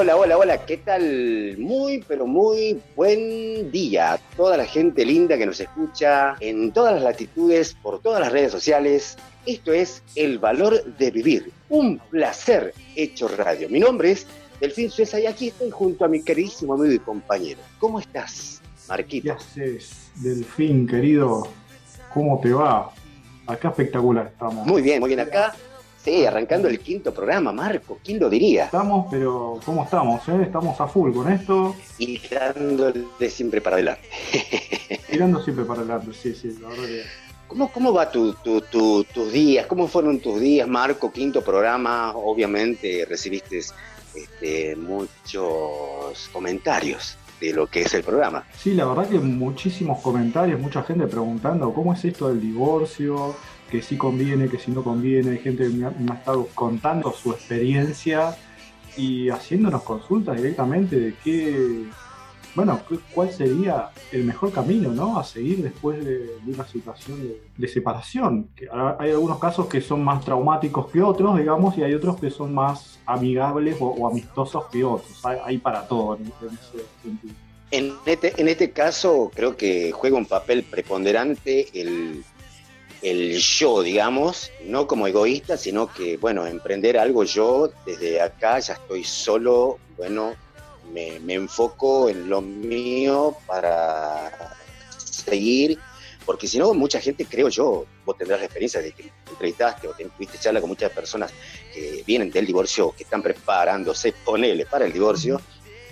Hola, hola, hola, ¿qué tal? Muy, pero muy buen día a toda la gente linda que nos escucha en todas las latitudes, por todas las redes sociales. Esto es El Valor de Vivir, un placer hecho radio. Mi nombre es Delfín Sueza y aquí estoy junto a mi queridísimo amigo y compañero. ¿Cómo estás, Marquito? ¿Qué haces, Delfín, querido? ¿Cómo te va? Acá espectacular estamos. Muy bien, muy bien acá. Sí, arrancando el quinto programa, Marco, ¿quién lo diría? Estamos, pero ¿cómo estamos? Eh? Estamos a full con esto. Y dándole siempre para adelante. Tirando siempre para adelante, sí, sí, la verdad que... ¿Cómo, cómo va tu, tu, tu, tus días? ¿Cómo fueron tus días, Marco? Quinto programa, obviamente recibiste este, muchos comentarios de lo que es el programa. Sí, la verdad que muchísimos comentarios, mucha gente preguntando cómo es esto del divorcio, que sí conviene, que sí no conviene. Hay gente que me ha, estado contando su experiencia y haciéndonos consultas directamente de qué, bueno, cuál sería el mejor camino, ¿no? A seguir después de, una situación de, separación. Hay algunos casos que son más traumáticos que otros, digamos, y hay otros que son más amigables o, o amistosos que otros. Hay, hay para todo en, en ese sentido. En este, en este caso creo que juega un papel preponderante el, el yo, digamos, no como egoísta, sino que, bueno, emprender algo yo desde acá, ya estoy solo, bueno, me, me enfoco en lo mío para seguir, porque si no, mucha gente, creo yo, vos tendrás la experiencia de que entrevistaste o tuviste charla con muchas personas que vienen del divorcio, que están preparándose, ponele, para el divorcio,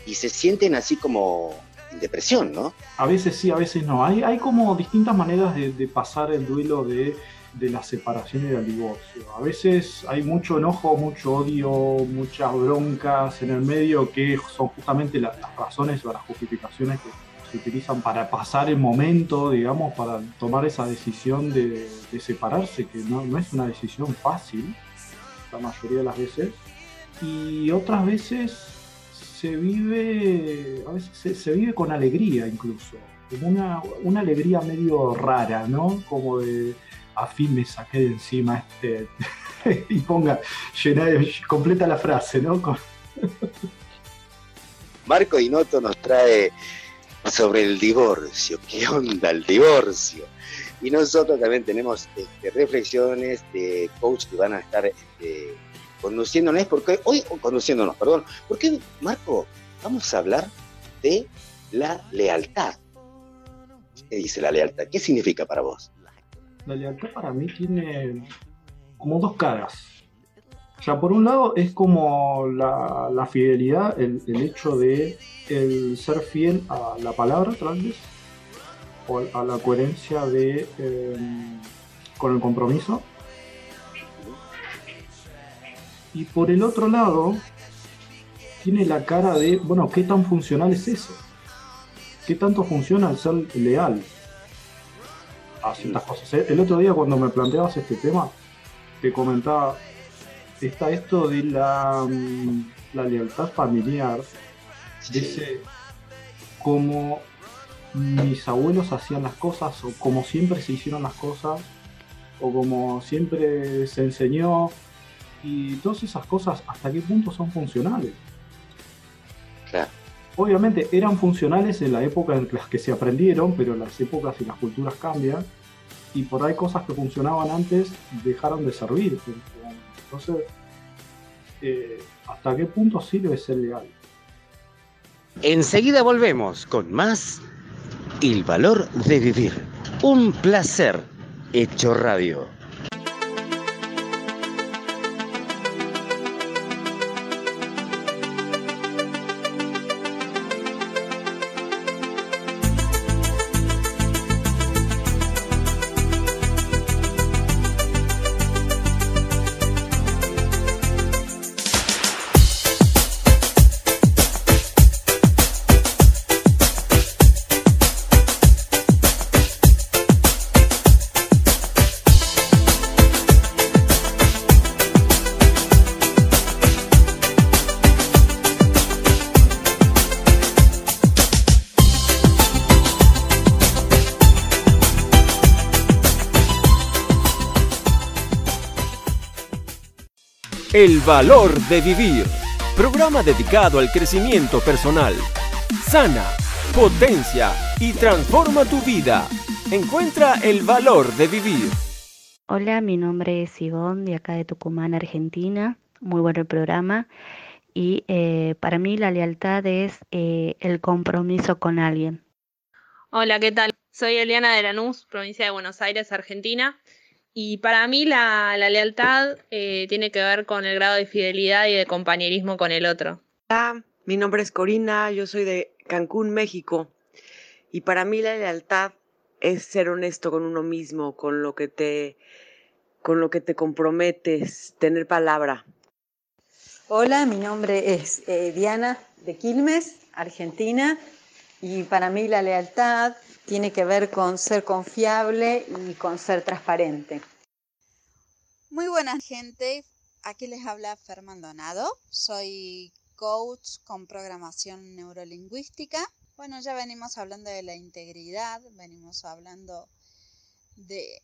y se sienten así como depresión, ¿no? A veces sí, a veces no. Hay, hay como distintas maneras de, pasar el duelo de, de la separación y del divorcio. A veces hay mucho enojo, mucho odio, muchas broncas en el medio que son justamente la- las razones o las justificaciones que se utilizan para pasar el momento, digamos, para tomar esa decisión de, de separarse, que no, no es una decisión fácil, la mayoría de las veces. Y otras veces se vive, a veces se, vive con alegría incluso, como una, una alegría medio rara, ¿no? Como de, a fin me saqué de encima este, y ponga, llena completa la frase, ¿no? Marco Dinotto nos trae sobre el divorcio, qué onda el divorcio. Y nosotros también tenemos este, reflexiones de coach que van a estar este, conduciéndonos, porque hoy, conduciéndonos, perdón, porque Marco, vamos a hablar de la lealtad. ¿Qué dice la lealtad? ¿Qué significa para vos? La lealtad para mí tiene como dos caras. O sea, por un lado es como la, la fidelidad, el, el hecho de el ser fiel a la palabra, tal vez, o a la coherencia de eh, con el compromiso. Y por el otro lado, tiene la cara de, bueno, ¿qué tan funcional es eso? ¿Qué tanto funciona el ser leal a ciertas cosas? Eh, El otro día cuando me planteabas este tema, te comentaba, está esto de la, mm, la lealtad familiar, de ese, como mis abuelos hacían las cosas, o como siempre se hicieron las cosas, o como siempre se enseñó, y todas esas cosas, ¿hasta qué punto son funcionales? Claro. Obviamente eran funcionales en la época en las que se aprendieron, pero las épocas y las culturas cambian, y por ahí cosas que funcionaban antes dejaron de servir. Entonces, eh, ¿hasta qué punto sirve ser leal? Enseguida volvemos con más El valor de vivir. Un placer hecho radio. Valor de vivir. programa dedicado al crecimiento personal. Sana, potencia y transforma tu vida. Encuentra el valor de vivir. Hola, mi nombre es Ivonne de acá de Tucumán, Argentina. Muy bueno el programa. Y eh, para mí la lealtad es eh, el compromiso con alguien. Hola, ¿qué tal? Soy Eliana de Lanús, provincia de Buenos Aires, Argentina. Y para mí la, lealtad eh, tiene que ver con el grado de fidelidad y de compañerismo con el otro. Hola, mi nombre es Corina, yo soy de Cancún, México. Y para mí la lealtad es ser honesto con uno mismo, con lo que te, con lo que te comprometes, tener palabra. Hola, mi nombre es eh, Diana de Quilmes, Argentina, y para mí la lealtad tiene que ver con ser confiable y con ser transparente. Muy buena gente, aquí les habla Fer Maldonado, soy coach con programación neurolingüística. Bueno, ya venimos hablando de la integridad, venimos hablando de,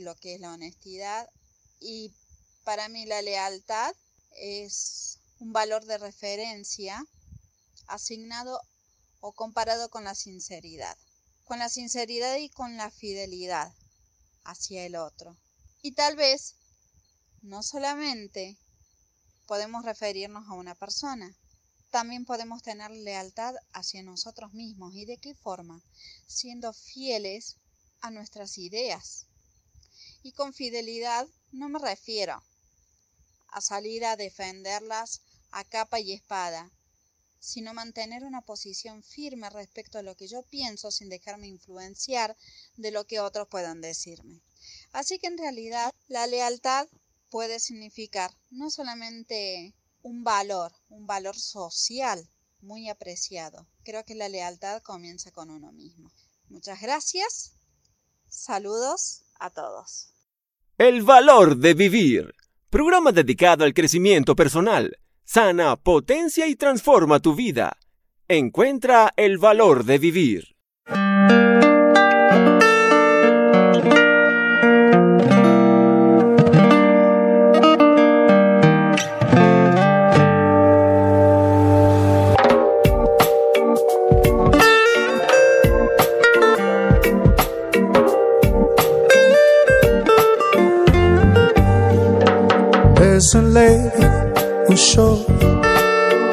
lo que es la honestidad. Y para mí la lealtad es un valor de referencia asignado o comparado con la sinceridad, con la sinceridad y con la fidelidad hacia el otro. Y tal vez no solamente podemos referirnos a una persona, también podemos tener lealtad hacia nosotros mismos. ¿Y de qué forma? Siendo fieles a nuestras ideas. Y con fidelidad no me refiero a salir a defenderlas a capa y espada, sino mantener una posición firme respecto a lo que yo pienso sin dejarme influenciar de lo que otros puedan decirme. Así que en realidad la lealtad puede significar no solamente un valor, un valor social muy apreciado. Creo que la lealtad comienza con uno mismo. Muchas gracias. Saludos a todos. El valor de vivir. Programa dedicado al crecimiento personal. Sana, potencia y transforma tu vida. Encuentra el valor de vivir. Sure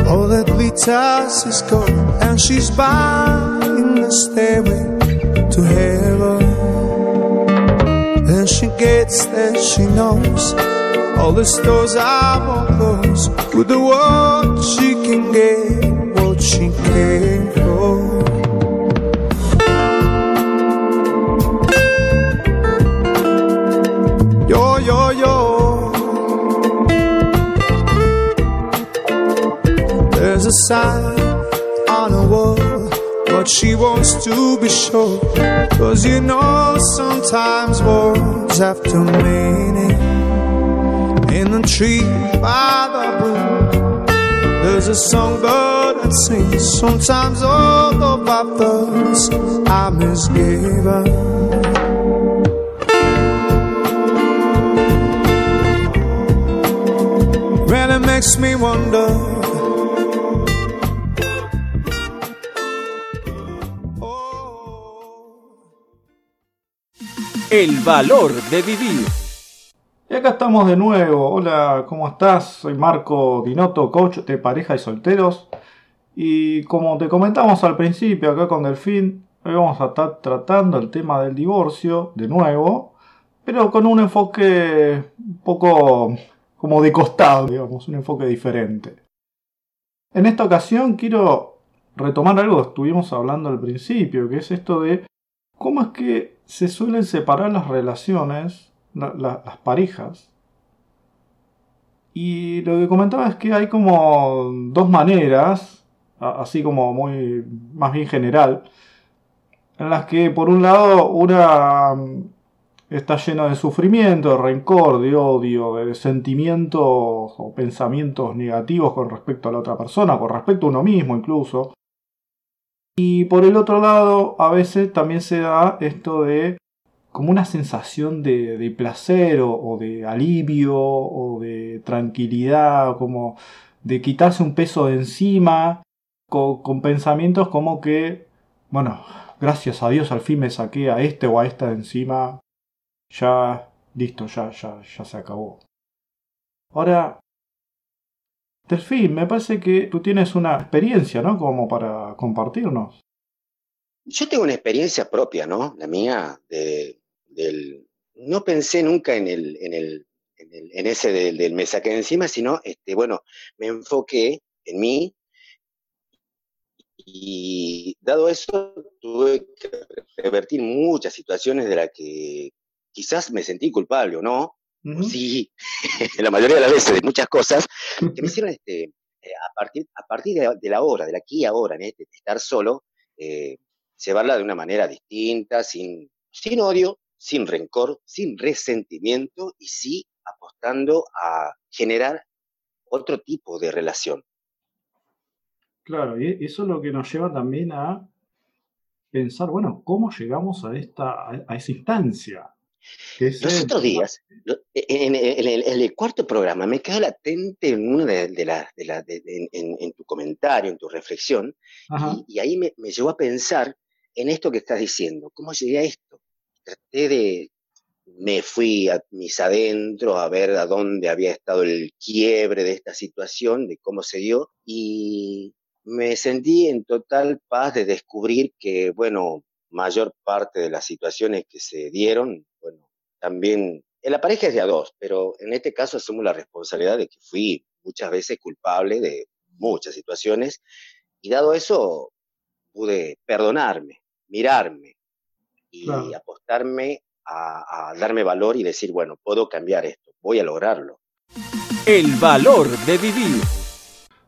all that glitters is gold, and she's buying the stairway to heaven. And she gets there, she knows all the stores are all closed. With the world she can get, what she came sign on a wall, but she wants to be sure. Cause you know, sometimes words have two meaning. In the tree by the brook, there's a songbird that sings. Sometimes all of our thoughts are misgiven. Really makes me wonder El valor de vivir. Y acá estamos de nuevo. Hola, ¿cómo estás? Soy Marco Dinotto, coach de pareja y solteros. Y como te comentamos al principio acá con Delfín, hoy vamos a estar tratando el tema del divorcio de nuevo, pero con un enfoque un poco como de costado, digamos, un enfoque diferente. En esta ocasión quiero retomar algo que estuvimos hablando al principio, que es esto de cómo es que se suelen separar las relaciones, las parejas. Y lo que comentaba es que hay como dos maneras, así como muy más bien general, en las que por un lado una mm, está llena de sufrimiento, de rencor, de odio, de sentimientos o pensamientos negativos con respecto a la otra persona, con respecto a uno mismo incluso. Y por el otro lado, a veces también se da esto de como una sensación de, placer o, de alivio o de tranquilidad, como de quitarse un peso de encima, con, pensamientos como que, bueno, gracias a Dios al fin me saqué a este o a esta de encima, ya, listo, ya, ya, ya se acabó. Ahora, Delfín, me parece que tú tienes una experiencia, ¿no? Como para compartirnos. Yo tengo una experiencia propia, ¿no? La mía, de. No pensé nunca en el, en el, en, ese del, del, me saqué encima, sino, este, bueno, me enfoqué en mí, y dado eso, tuve que revertir muchas situaciones de las que quizás me sentí culpable o no, sí, la mayoría de las veces de muchas cosas, que me hicieron este, eh, a partir, a partir de, la hora, de aquí a ahora, de estar solo, eh, llevarla de una manera distinta, sin, sin odio, sin rencor, sin resentimiento y sí apostando a generar otro tipo de relación. Claro, y eso es lo que nos lleva también a pensar, bueno, ¿cómo llegamos a, esta, a esa instancia? Los otros días, en, el, cuarto programa, me quedó latente en una de, las, en, tu comentario, en tu reflexión, y, ahí me, me, llevó a pensar en esto que estás diciendo. ¿Cómo llegué a esto? Traté de, me fui a mis adentro a ver a dónde había estado el quiebre de esta situación, de cómo se dio, y me sentí en total paz de descubrir que, bueno, mayor parte de las situaciones que se dieron, bueno, también, en la pareja es de a dos, pero en este caso asumo la responsabilidad de que fui muchas veces culpable de muchas situaciones y dado eso pude perdonarme, mirarme y apostarme a, a darme valor y decir, bueno, puedo cambiar esto, voy a lograrlo. El valor de vivir.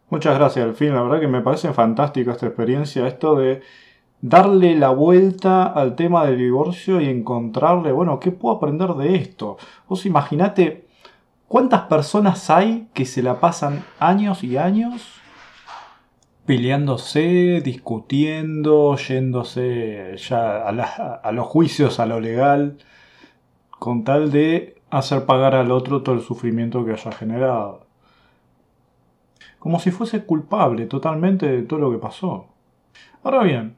Muchas gracias, Alfín. La verdad que me parece fantástica esta experiencia, esto de darle la vuelta al tema del divorcio y encontrarle, bueno, ¿qué puedo aprender de esto? Vos imaginate cuántas personas hay que se la pasan años y años peleándose, discutiendo, yéndose ya a, a los juicios, a lo legal, con tal de hacer pagar al otro todo el sufrimiento que haya generado como si fuese culpable totalmente de todo lo que pasó. Ahora bien,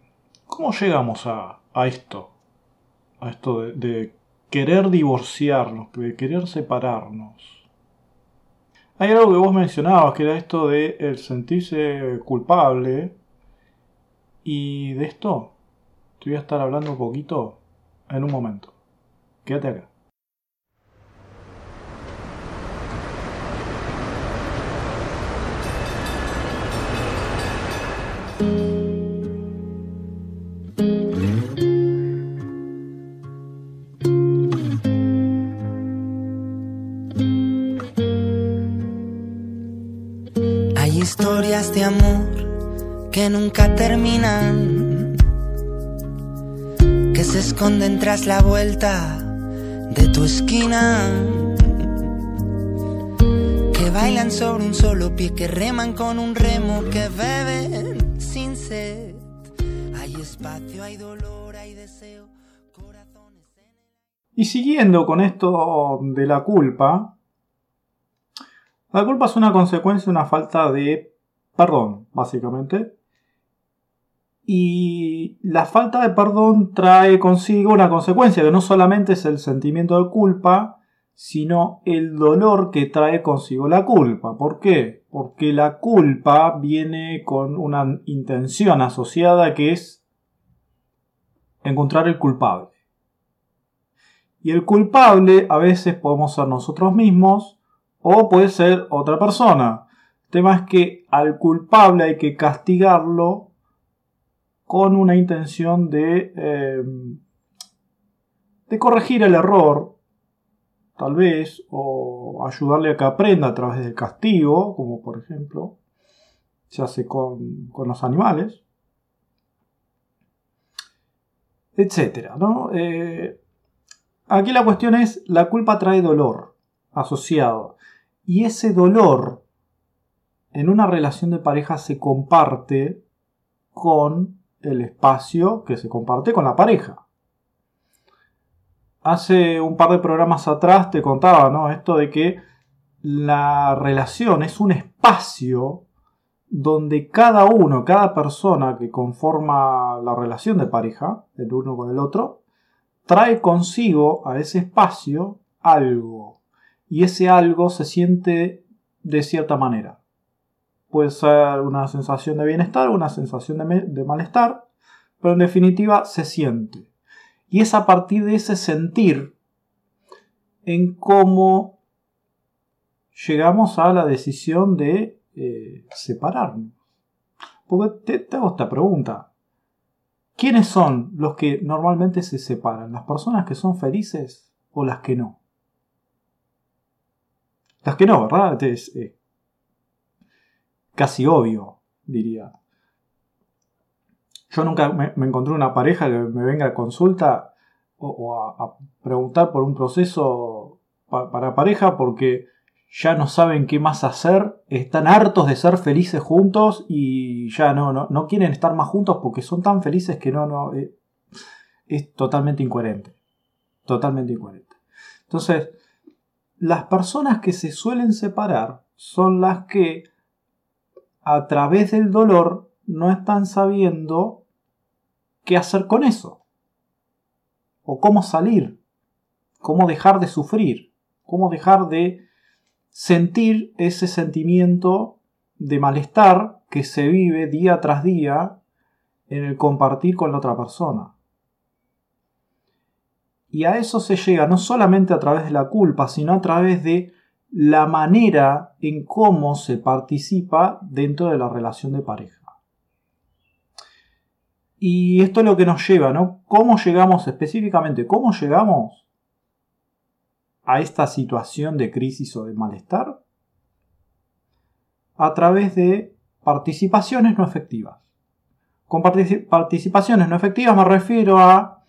¿cómo llegamos a, esto? A esto de, querer divorciarnos, de querer separarnos. Hay algo que vos mencionabas, que era esto de el sentirse culpable. Y de esto te voy a estar hablando un poquito en un momento. Quédate acá. Esconden tras la vuelta de tu esquina, que bailan sobre un solo pie, que reman con un remo, que beben sin sed. Hay espacio, hay dolor, hay deseo, corazones Y siguiendo con esto de la culpa, la culpa es una consecuencia de una falta de perdón, básicamente. Y la falta de perdón trae consigo una consecuencia que no solamente es el sentimiento de culpa, sino el dolor que trae consigo la culpa. ¿Por qué? Porque la culpa viene con una intención asociada que es encontrar el culpable. Y el culpable a veces podemos ser nosotros mismos o puede ser otra persona tema es que al culpable hay que castigarlo con una intención de, eh, de corregir el error, tal vez, o ayudarle a que aprenda a través del castigo, como por ejemplo se hace con, los animales, etcétera. Eh, aquí la cuestión es, la culpa trae dolor asociado, y ese dolor en una relación de pareja se comparte con el espacio que se comparte con la pareja. Hace un par de programas atrás te contaba, ¿no? Esto de que la relación es un espacio donde cada uno, cada persona que conforma la relación de pareja, el uno con el otro, trae consigo a ese espacio algo. Y ese algo se siente de cierta manera. Puede ser una sensación de bienestar o una sensación de, malestar, pero en definitiva se siente. Y es a partir de ese sentir en cómo llegamos a la decisión de eh, separarnos. Porque te, hago esta pregunta. ¿Quiénes son los que normalmente se separan? ¿Las personas que son felices o las que no? Las que no, ¿verdad? Eh, casi obvio, diría. Yo nunca me, encontré una pareja que me venga a consulta o, a, preguntar por un proceso para pareja porque ya no saben qué más hacer, están hartos de ser felices juntos y ya no, no, quieren estar más juntos porque son tan felices que no, no, eh, es totalmente incoherente. Totalmente incoherente. Entonces, las personas que se suelen separar son las que a través del dolor no están sabiendo qué hacer con eso. O cómo salir. Cómo dejar de sufrir. Cómo dejar de sentir ese sentimiento de malestar que se vive día tras día en el compartir con la otra persona. Y a eso se llega no solamente a través de la culpa, sino a través de la manera en cómo se participa dentro de la relación de pareja. Y esto es lo que nos lleva, ¿no? ¿Cómo llegamos específicamente? ¿Cómo llegamos a esta situación de crisis o de malestar? A través de participaciones no efectivas. Con participaciones no efectivas me refiero a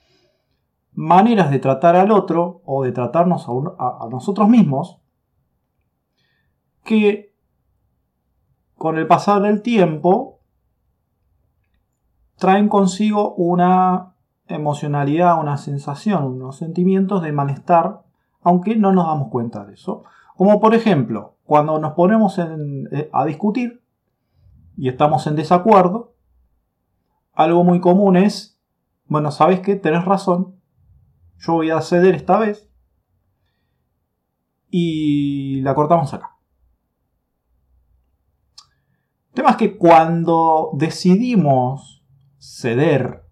maneras de tratar al otro o de tratarnos a, nosotros mismos que con el pasar del tiempo traen consigo una emocionalidad, una sensación, unos sentimientos de malestar aunque no nos damos cuenta de eso. Como por ejemplo, cuando nos ponemos eh, a discutir y estamos en desacuerdo, algo muy común es, bueno, sabes que tenés razón, yo voy a ceder esta vez y la cortamos acá. El tema es que cuando decidimos ceder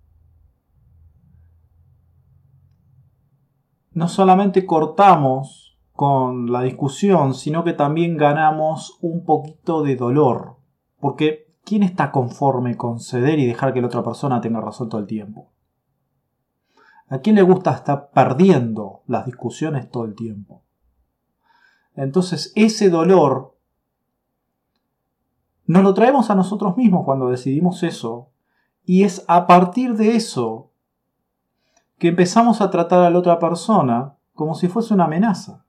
no solamente cortamos con la discusión, sino que también ganamos un poquito de dolor. Porque ¿quién está conforme con ceder y dejar que la otra persona tenga razón todo el tiempo? ¿A quién le gusta estar perdiendo las discusiones todo el tiempo? Entonces ese dolor nos lo traemos a nosotros mismos cuando decidimos eso. Y es a partir de eso que empezamos a tratar a la otra persona como si fuese una amenaza.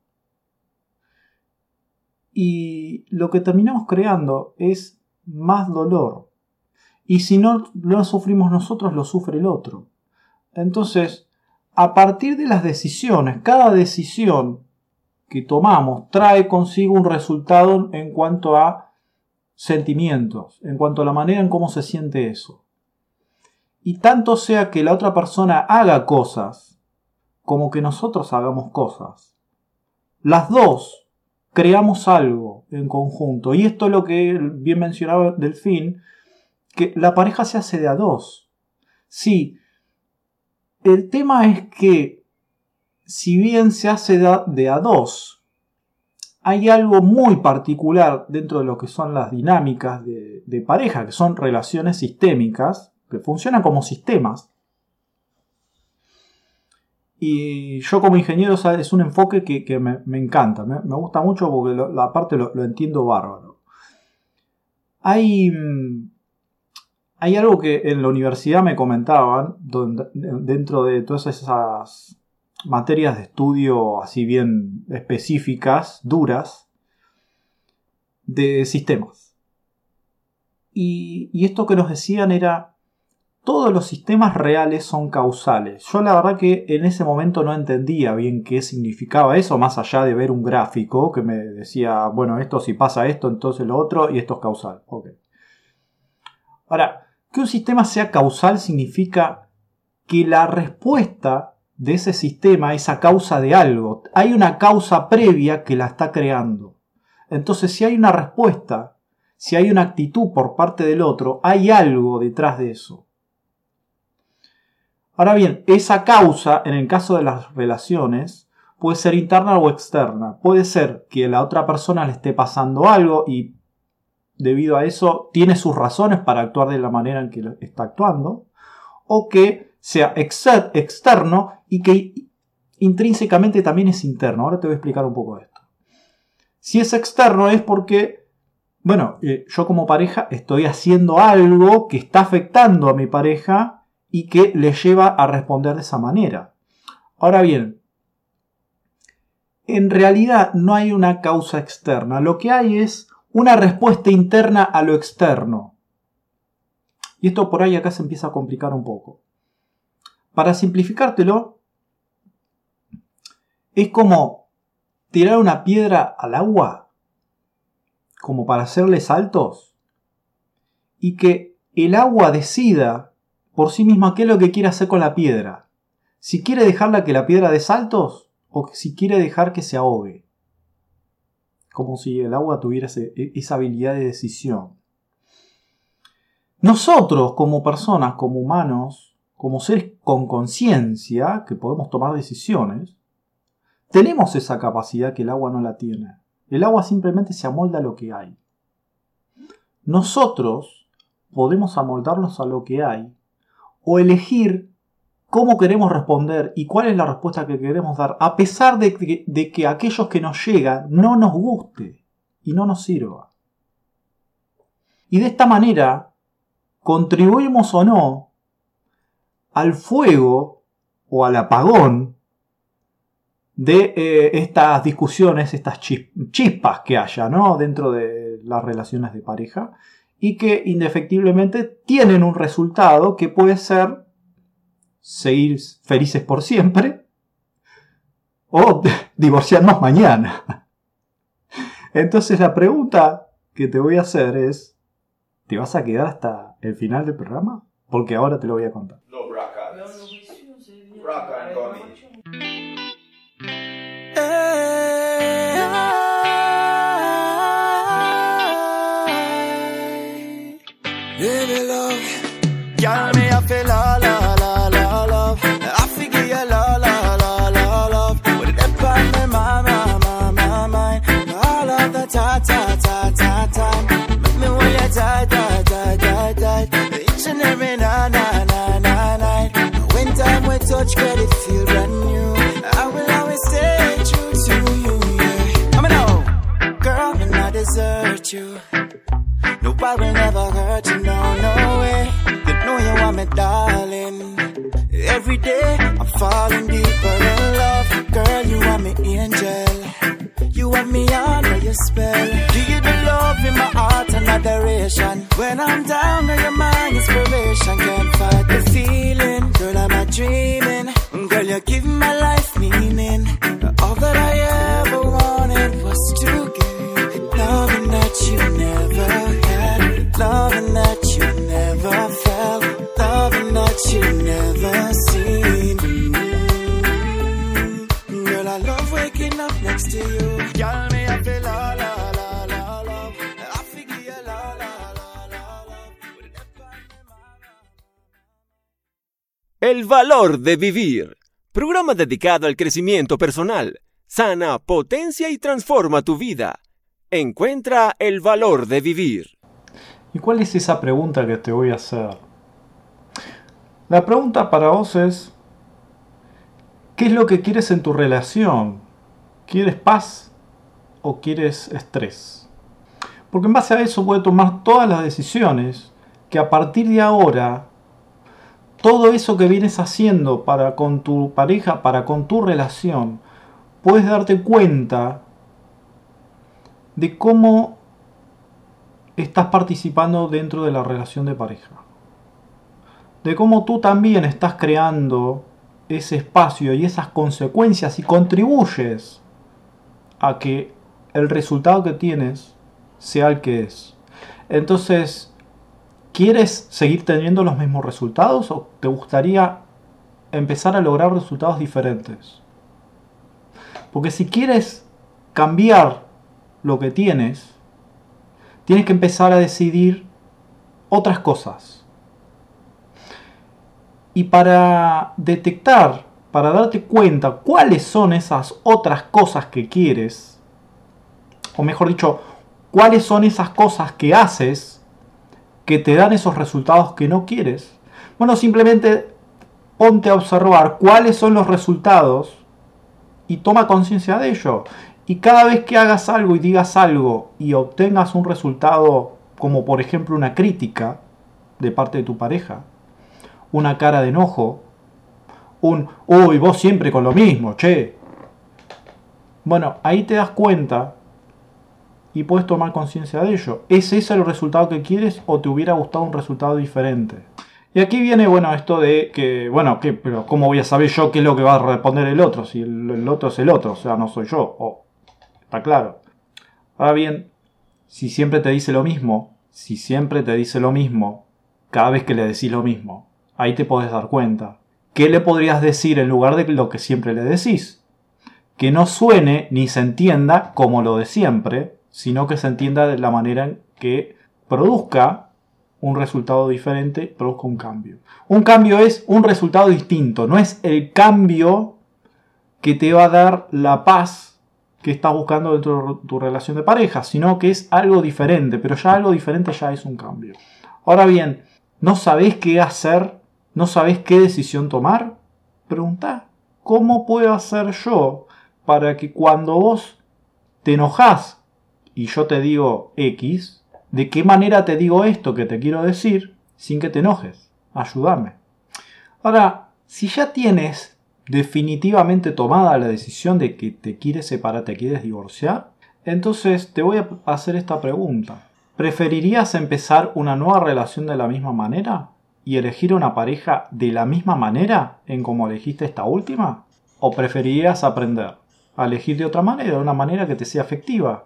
Y lo que terminamos creando es más dolor. Y si no lo sufrimos nosotros, lo sufre el otro. Entonces, a partir de las decisiones, cada decisión que tomamos trae consigo un resultado en cuanto a sentimientos, en cuanto a la manera en cómo se siente eso. Y tanto sea que la otra persona haga cosas como que nosotros hagamos cosas. Las dos creamos algo en conjunto. Y esto es lo que bien mencionaba Delfín, que la pareja se hace de a dos. Sí, el tema es que si bien se hace de a dos, hay algo muy particular dentro de lo que son las dinámicas de, pareja, que son relaciones sistémicas, que funcionan como sistemas. Y yo como ingeniero es un enfoque que, me, encanta, me, gusta mucho porque la parte lo, entiendo bárbaro. Hay, mm, hay algo que en la universidad me comentaban, dentro de todas esas materias de estudio así bien específicas, duras, de sistemas. y esto que nos decían era, todos los sistemas reales son causales. Yo la verdad que en ese momento no entendía bien qué significaba eso, más allá de ver un gráfico que me decía, bueno, esto si pasa esto, entonces lo otro, y esto es causal. Ahora, que un sistema sea causal significa que la respuesta de ese sistema es a causa de algo. Hay una causa previa que la está creando. Entonces, si hay una respuesta, si hay una actitud por parte del otro, hay algo detrás de eso. Ahora bien, esa causa, en el caso de las relaciones, puede ser interna o externa. Puede ser que la otra persona le esté pasando algo y debido a eso tiene sus razones para actuar de la manera en que está actuando. O que sea externo y que intrínsecamente también es interno. Ahora te voy a explicar un poco esto. Si es externo es porque, bueno, eh, yo como pareja estoy haciendo algo que está afectando a mi pareja y que le lleva a responder de esa manera. Ahora bien, en realidad no hay una causa externa, lo que hay es una respuesta interna a lo externo. Y esto por ahí acá se empieza a complicar un poco. Para simplificártelo, es como tirar una piedra al agua, como para hacerle saltos, y que el agua decida por sí misma qué es lo que quiere hacer con la piedra. Si quiere dejarla que la piedra dé saltos o si quiere dejar que se ahogue. Como si el agua tuviera e, esa habilidad de decisión. Nosotros como personas, como humanos, como seres con conciencia, que podemos tomar decisiones, tenemos esa capacidad que el agua no la tiene. El agua simplemente se amolda a lo que hay. Nosotros podemos amoldarnos a lo que hay o elegir cómo queremos responder y cuál es la respuesta que queremos dar, a pesar de que, aquellos que nos llegan no nos guste y no nos sirva. Y de esta manera, contribuimos o no al fuego o al apagón de eh, estas discusiones, estas chispas que haya ¿no? dentro de las relaciones de pareja y que indefectiblemente tienen un resultado que puede ser seguir felices por siempre o divorciarnos mañana. Entonces la pregunta que te voy a hacer es, ¿te vas a quedar hasta el final del programa? Porque ahora te lo voy a contar. No, desert you. No, I will never hurt you, no, no way You know you want me, darling. Every day I'm falling deeper in love. Girl, you are me angel. You want me under your spell. You the love in my heart and adoration. When I'm down, girl, you're my inspiration. Can't fight the feeling. Girl, I'm a dreaming. Valor de vivir. Programa dedicado al crecimiento personal. Sana, potencia y transforma tu vida. Encuentra el valor de vivir. ¿Y cuál es esa pregunta que te voy a hacer? La pregunta para vos es, ¿qué es lo que quieres en tu relación? ¿Quieres paz o quieres estrés? Porque en base a eso puedes tomar todas las decisiones que a partir de ahora, todo eso que vienes haciendo para con tu pareja, para con tu relación, puedes darte cuenta de cómo estás participando dentro de la relación de pareja de cómo tú también estás creando ese espacio y esas consecuencias y contribuyes a que el resultado que tienes sea el que es. Entonces, ¿quieres seguir teniendo los mismos resultados o te gustaría empezar a lograr resultados diferentes? Porque si quieres cambiar lo que tienes, tienes que empezar a decidir otras cosas. Y para detectar, para darte cuenta cuáles son esas otras cosas que quieres, o mejor dicho, cuáles son esas cosas que haces que te dan esos resultados que no quieres, bueno, simplemente ponte a observar cuáles son los resultados y toma conciencia de ello. Y cada vez que hagas algo y digas algo y obtengas un resultado como por ejemplo una crítica de parte de tu pareja, una cara de enojo, un, uy, vos siempre con lo mismo, che. Bueno, ahí te das cuenta y puedes tomar conciencia de ello. ¿Es ese el resultado que quieres o te hubiera gustado un resultado diferente? Y aquí viene, bueno, esto de que, bueno, ¿qué? Pero ¿cómo voy a saber yo qué es lo que va a responder el otro? Si el, otro es el otro, o sea, no soy yo. está claro. Ahora bien, si siempre te dice lo mismo, si siempre te dice lo mismo, cada vez que le decís lo mismo, ahí te podés dar cuenta. ¿Qué le podrías decir en lugar de lo que siempre le decís? Que no suene ni se entienda como lo de siempre, sino que se entienda de la manera en que produzca un resultado diferente, produzca un cambio. Un cambio es un resultado distinto, no es el cambio que te va a dar la paz que estás buscando dentro de tu relación de pareja, sino que es algo diferente, pero ya algo diferente ya es un cambio. Ahora bien, ¿no sabés qué hacer? ¿No sabés qué decisión tomar? Pregunta, ¿cómo puedo hacer yo para que cuando vos te enojás y yo te digo X, ¿de qué manera te digo esto que te quiero decir sin que te enojes? Ayúdame. Ahora, si ya tienes definitivamente tomada la decisión de que te quieres separar, te quieres divorciar, entonces te voy a hacer esta pregunta. ¿Preferirías empezar una nueva relación de la misma manera y elegir una pareja de la misma manera en como elegiste esta última? ¿O preferirías aprender a elegir de otra manera, de una manera que te sea efectiva,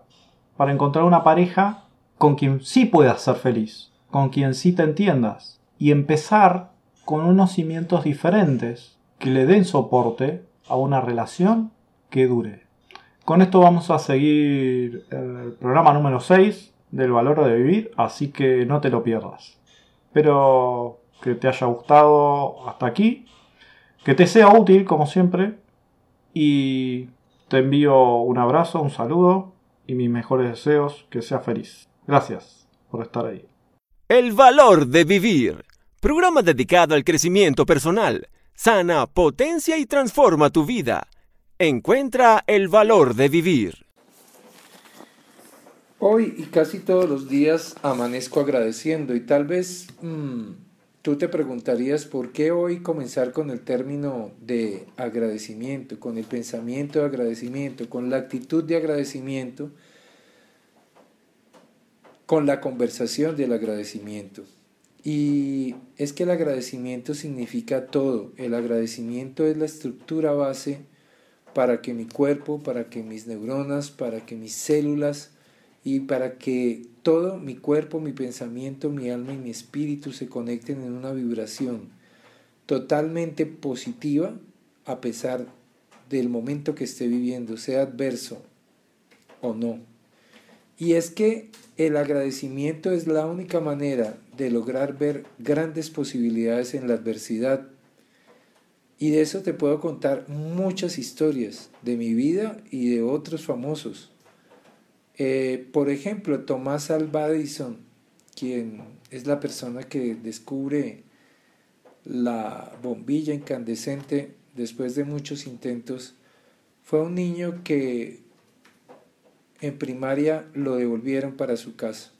para encontrar una pareja con quien sí puedas ser feliz, con quien sí te entiendas, y empezar con unos cimientos diferentes que le den soporte a una relación que dure. Con esto vamos a seguir el programa número 6 del valor de vivir, así que no te lo pierdas. Espero que te haya gustado hasta aquí, que te sea útil como siempre y te envío un abrazo, un saludo y mis mejores deseos, que sea feliz. Gracias por estar ahí. El valor de vivir. Programa dedicado al crecimiento personal. Sana, potencia y transforma tu vida. Encuentra el valor de vivir. Hoy y casi todos los días amanezco agradeciendo y tal vez mm, tú te preguntarías por qué hoy comenzar con el término de agradecimiento, con el pensamiento de agradecimiento, con la actitud de agradecimiento, con la conversación del agradecimiento. Y es que el agradecimiento significa todo. El agradecimiento es la estructura base para que mi cuerpo, para que mis neuronas, para que mis células y para que todo mi cuerpo, mi pensamiento, mi alma y mi espíritu se conecten en una vibración totalmente positiva a pesar del momento que esté viviendo, sea adverso o no. Y es que el agradecimiento es la única manera de lograr ver grandes posibilidades en la adversidad. Y de eso te puedo contar muchas historias de mi vida y de otros famosos. Eh, por ejemplo, Tomás Alva Edison, quien es la persona que descubre la bombilla incandescente después de muchos intentos, fue un niño que en primaria lo devolvieron para su casa.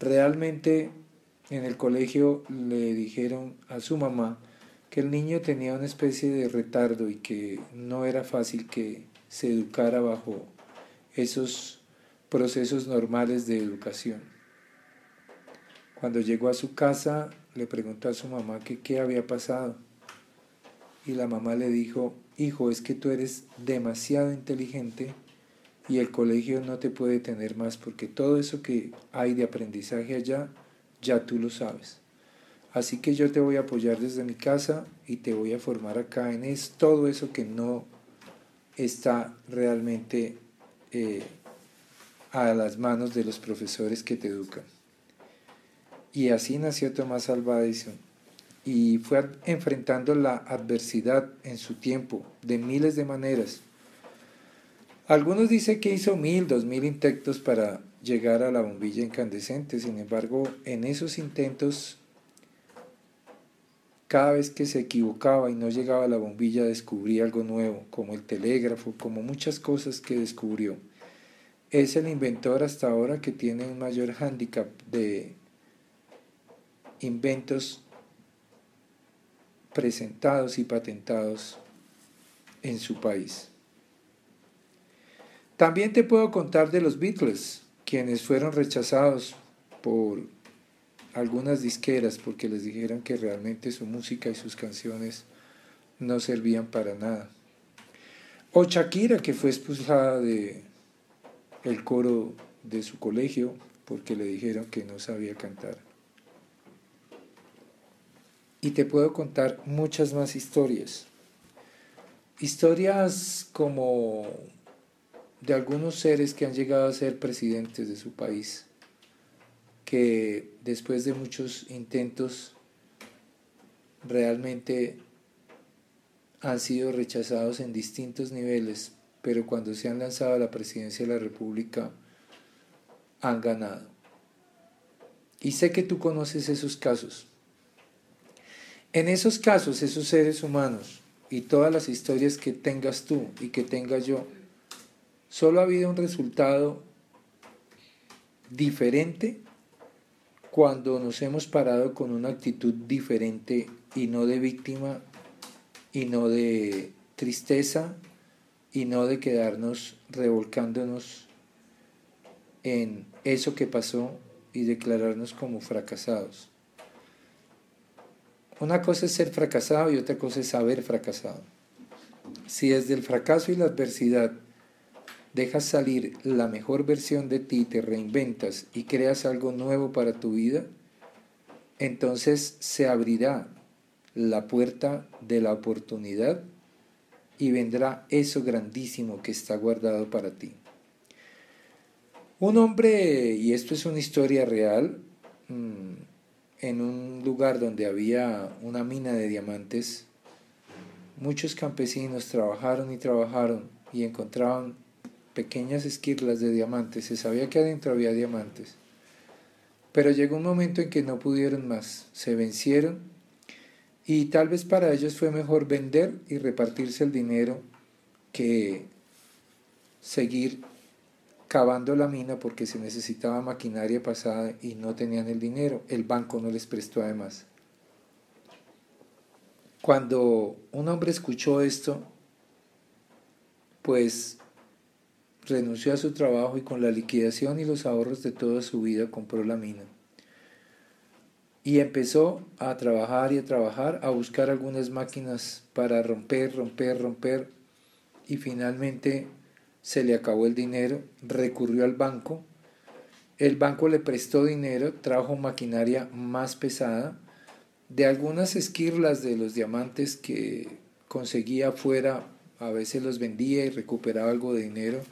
Realmente en el colegio le dijeron a su mamá que el niño tenía una especie de retardo y que no era fácil que se educara bajo esos procesos normales de educación. Cuando llegó a su casa le preguntó a su mamá que qué había pasado. Y la mamá le dijo, hijo, es que tú eres demasiado inteligente y el colegio no te puede tener más porque todo eso que hay de aprendizaje allá, ya tú lo sabes. Así que yo te voy a apoyar desde mi casa y te voy a formar acá en es todo eso que no está realmente eh, a las manos de los profesores que te educan. Y así nació Tomás Alva Edison y fue enfrentando la adversidad en su tiempo de miles de maneras. Algunos dicen que hizo mil, dos mil intentos para llegar a la bombilla incandescente, sin embargo, en esos intentos, cada vez que se equivocaba y no llegaba a la bombilla, descubría algo nuevo, como el telégrafo, como muchas cosas que descubrió. Es el inventor hasta ahora que tiene un mayor hándicap de inventos presentados y patentados en su país. También te puedo contar de los Beatles, quienes fueron rechazados por algunas disqueras porque les dijeron que realmente su música y sus canciones no servían para nada. O Shakira, que fue expulsada de el coro de su colegio porque le dijeron que no sabía cantar. Y te puedo contar muchas más historias. Historias como de algunos seres que han llegado a ser presidentes de su país, que después de muchos intentos realmente han sido rechazados en distintos niveles, pero cuando se han lanzado a la presidencia de la República han ganado. Y sé que tú conoces esos casos. En esos casos, esos seres humanos y todas las historias que tengas tú y que tenga yo, solo ha habido un resultado diferente cuando nos hemos parado con una actitud diferente y no de víctima y no de tristeza y no de quedarnos revolcándonos en eso que pasó y declararnos como fracasados. Una cosa es ser fracasado y otra cosa es haber fracasado. Si desde el fracaso y la adversidad dejas salir la mejor versión de ti, te reinventas y creas algo nuevo para tu vida, entonces se abrirá la puerta de la oportunidad y vendrá eso grandísimo que está guardado para ti. Un hombre, y esto es una historia real, mm, en un lugar donde había una mina de diamantes, muchos campesinos trabajaron y trabajaron y encontraban pequeñas esquirlas de diamantes. Se sabía que adentro había diamantes. Pero llegó un momento en que no pudieron más, se vencieron y tal vez para ellos fue mejor vender y repartirse el dinero que seguir cavando la mina porque se necesitaba maquinaria pasada y no tenían el dinero. El banco no les prestó además. Cuando un hombre escuchó esto, pues renunció a su trabajo y con la liquidación y los ahorros de toda su vida compró la mina. Y empezó a trabajar y a trabajar, a buscar algunas máquinas para romper, romper, romper. Y finalmente se le acabó el dinero, recurrió al banco, el banco le prestó dinero, trajo maquinaria más pesada, de algunas esquirlas de los diamantes que conseguía afuera, a veces los vendía y recuperaba algo de dinero,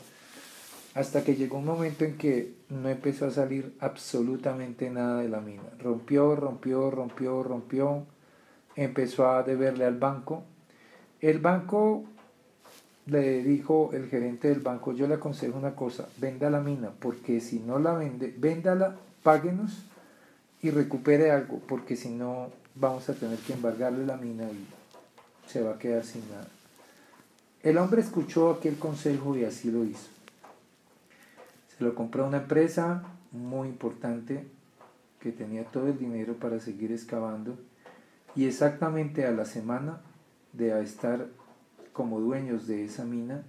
hasta que llegó un momento en que no empezó a salir absolutamente nada de la mina. Rompió, rompió, rompió, rompió, empezó a deberle al banco. El banco le dijo el gerente del banco, yo le aconsejo una cosa, venda la mina, porque si no la vende, véndala, páguenos y recupere algo, porque si no vamos a tener que embargarle la mina y se va a quedar sin nada. El hombre escuchó aquel consejo y así lo hizo. Se lo compró una empresa muy importante que tenía todo el dinero para seguir excavando y exactamente a la semana de estar como dueños de esa mina